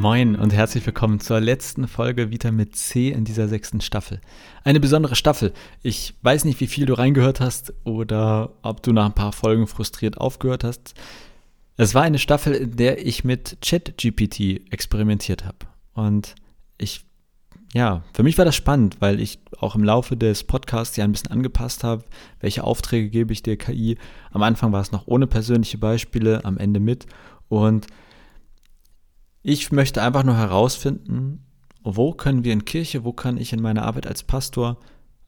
Moin und herzlich willkommen zur letzten Folge Vitamin C in dieser sechsten Staffel. Eine besondere Staffel. Ich weiß nicht, wie viel du reingehört hast oder ob du nach ein paar Folgen frustriert aufgehört hast. Es war eine Staffel, in der ich mit ChatGPT experimentiert habe. Und ich, ja, für mich war das spannend, weil ich auch im Laufe des Podcasts ja ein bisschen angepasst habe, welche Aufträge gebe ich der KI. Am Anfang war es noch ohne persönliche Beispiele, am Ende mit. Und ich möchte einfach nur herausfinden, wo können wir in Kirche, wo kann ich in meiner Arbeit als Pastor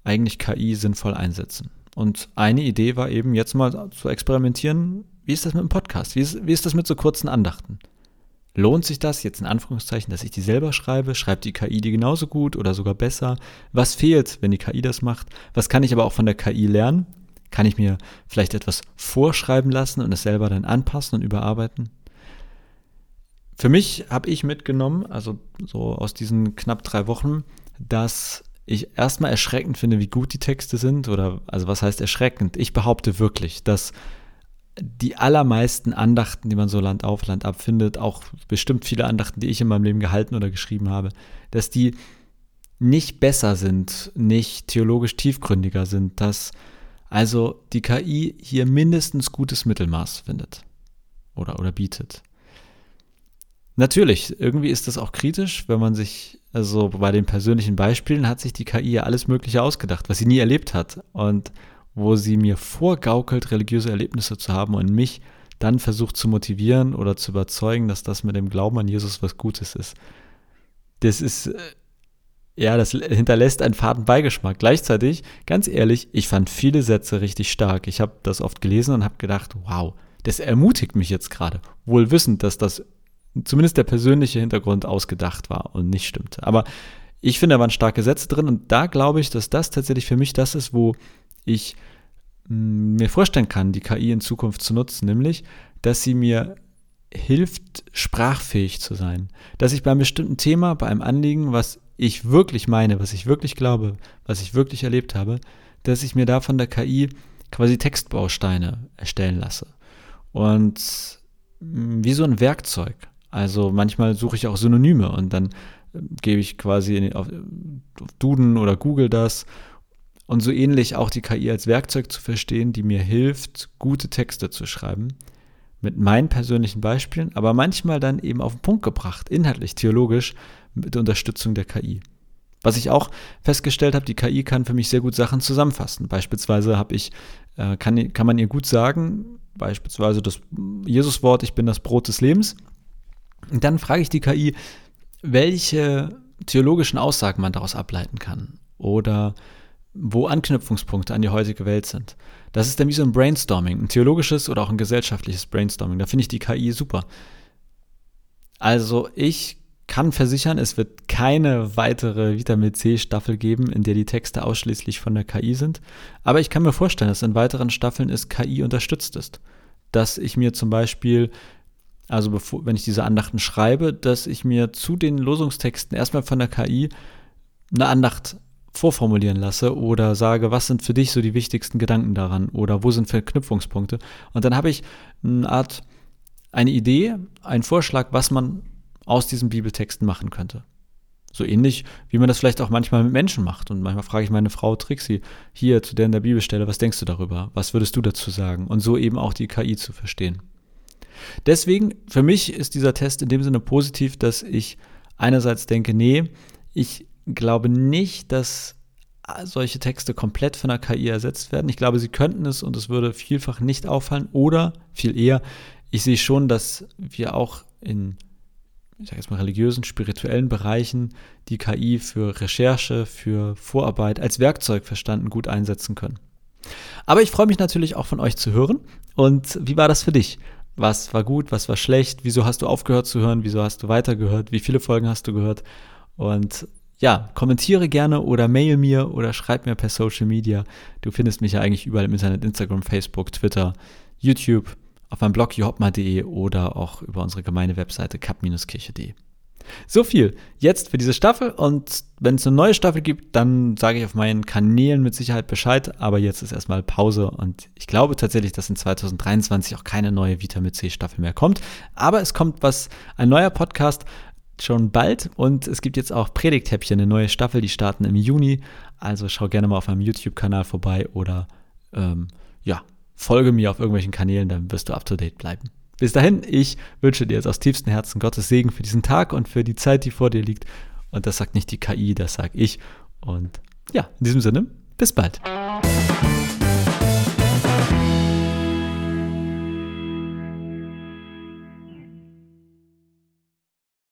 eigentlich KI sinnvoll einsetzen. Und eine Idee war eben jetzt mal zu experimentieren, wie ist das mit dem Podcast? Wie ist, wie ist das mit so kurzen Andachten? Lohnt sich das jetzt in Anführungszeichen, dass ich die selber schreibe? Schreibt die KI die genauso gut oder sogar besser? Was fehlt, wenn die KI das macht? Was kann ich aber auch von der KI lernen? Kann ich mir vielleicht etwas vorschreiben lassen und es selber dann anpassen und überarbeiten? Für mich habe ich mitgenommen, also so aus diesen knapp drei Wochen, dass ich erstmal erschreckend finde, wie gut die Texte sind. Oder also was heißt erschreckend? Ich behaupte wirklich, dass die allermeisten Andachten, die man so Land auf, Land ab findet, auch bestimmt viele Andachten, die ich in meinem Leben gehalten oder geschrieben habe, dass die nicht besser sind, nicht theologisch tiefgründiger sind, dass also die KI hier mindestens gutes Mittelmaß findet oder, oder bietet. Natürlich, irgendwie ist das auch kritisch, wenn man sich, also bei den persönlichen Beispielen hat sich die KI ja alles Mögliche ausgedacht, was sie nie erlebt hat und wo sie mir vorgaukelt, religiöse Erlebnisse zu haben und mich dann versucht zu motivieren oder zu überzeugen, dass das mit dem Glauben an Jesus was Gutes ist. Das ist, äh, ja, das hinterlässt einen faden Beigeschmack. Gleichzeitig, ganz ehrlich, ich fand viele Sätze richtig stark. Ich habe das oft gelesen und habe gedacht, wow, das ermutigt mich jetzt gerade. Wohl wissend, dass das zumindest der persönliche Hintergrund ausgedacht war und nicht stimmte. Aber ich finde, da waren starke Sätze drin und da glaube ich, dass das tatsächlich für mich das ist, wo ich mm, mir vorstellen kann, die KI in Zukunft zu nutzen, nämlich, dass sie mir hilft, sprachfähig zu sein. Dass ich bei einem bestimmten Thema, bei einem Anliegen, was ich wirklich meine, was ich wirklich glaube, was ich wirklich erlebt habe, dass ich mir da von der KI quasi Textbausteine erstellen lasse. Und mm, wie so ein Werkzeug. Also manchmal suche ich auch Synonyme und dann äh, gebe ich quasi auf, Duden oder Google das und so ähnlich auch die KI als Werkzeug zu verstehen, die mir hilft, gute Texte zu schreiben. Mit meinen persönlichen Beispielen, aber manchmal dann eben auf den Punkt gebracht, inhaltlich, theologisch, mit Unterstützung der KI. Was ich auch festgestellt habe, die KI kann für mich sehr gut Sachen zusammenfassen. Beispielsweise habe ich, äh, kann, kann man ihr gut sagen, beispielsweise das Jesuswort, ich bin das Brot des Lebens. Und dann frage ich die KI, welche theologischen Aussagen man daraus ableiten kann oder wo Anknüpfungspunkte an die heutige Welt sind. Das ist dann wie so ein Brainstorming, ein theologisches oder auch ein gesellschaftliches Brainstorming. Da finde ich die KI super. Also ich kann versichern, es wird keine weitere Vitamin C Staffel geben, in der die Texte ausschließlich von der KI sind. Aber ich kann mir vorstellen, dass in weiteren Staffeln es KI unterstützt ist. Dass ich mir zum Beispiel also bevor, wenn ich diese Andachten schreibe, dass ich mir zu den Losungstexten erstmal von der KI eine Andacht vorformulieren lasse oder sage, was sind für dich so die wichtigsten Gedanken daran oder wo sind Verknüpfungspunkte. Und dann habe ich eine Art, eine Idee, einen Vorschlag, was man aus diesen Bibeltexten machen könnte. So ähnlich, wie man das vielleicht auch manchmal mit Menschen macht. Und manchmal frage ich meine Frau Trixie, hier zu der in der Bibelstelle, was denkst du darüber? Was würdest du dazu sagen? Und so eben auch die KI zu verstehen. Deswegen, für mich ist dieser Test in dem Sinne positiv, dass ich einerseits denke, nee, ich glaube nicht, dass solche Texte komplett von der KI ersetzt werden. Ich glaube, sie könnten es und es würde vielfach nicht auffallen. Oder viel eher, ich sehe schon, dass wir auch in, ich sage jetzt mal, religiösen, spirituellen Bereichen die KI für Recherche, für Vorarbeit als Werkzeug verstanden gut einsetzen können. Aber ich freue mich natürlich auch von euch zu hören. Und wie war das für dich? Was war gut, was war schlecht? Wieso hast du aufgehört zu hören? Wieso hast du weitergehört? Wie viele Folgen hast du gehört? Und ja, kommentiere gerne oder mail mir oder schreib mir per Social Media. Du findest mich ja eigentlich überall im Internet, Instagram, Facebook, Twitter, YouTube, auf meinem Blog johopma.de oder auch über unsere gemeine Webseite kap-kirche.de. So viel jetzt für diese Staffel und wenn es eine neue Staffel gibt, dann sage ich auf meinen Kanälen mit Sicherheit Bescheid, aber jetzt ist erstmal Pause und ich glaube tatsächlich, dass in 2023 auch keine neue Vitamin C Staffel mehr kommt, aber es kommt was, ein neuer Podcast schon bald und es gibt jetzt auch Predigthäppchen, eine neue Staffel, die starten im Juni. Also schau gerne mal auf meinem YouTube-Kanal vorbei oder ähm, ja, folge mir auf irgendwelchen Kanälen, dann wirst du up to date bleiben. Bis dahin, ich wünsche dir jetzt aus tiefstem Herzen Gottes Segen für diesen Tag und für die Zeit, die vor dir liegt. Und das sagt nicht die KI, das sage ich. Und ja, in diesem Sinne, bis bald.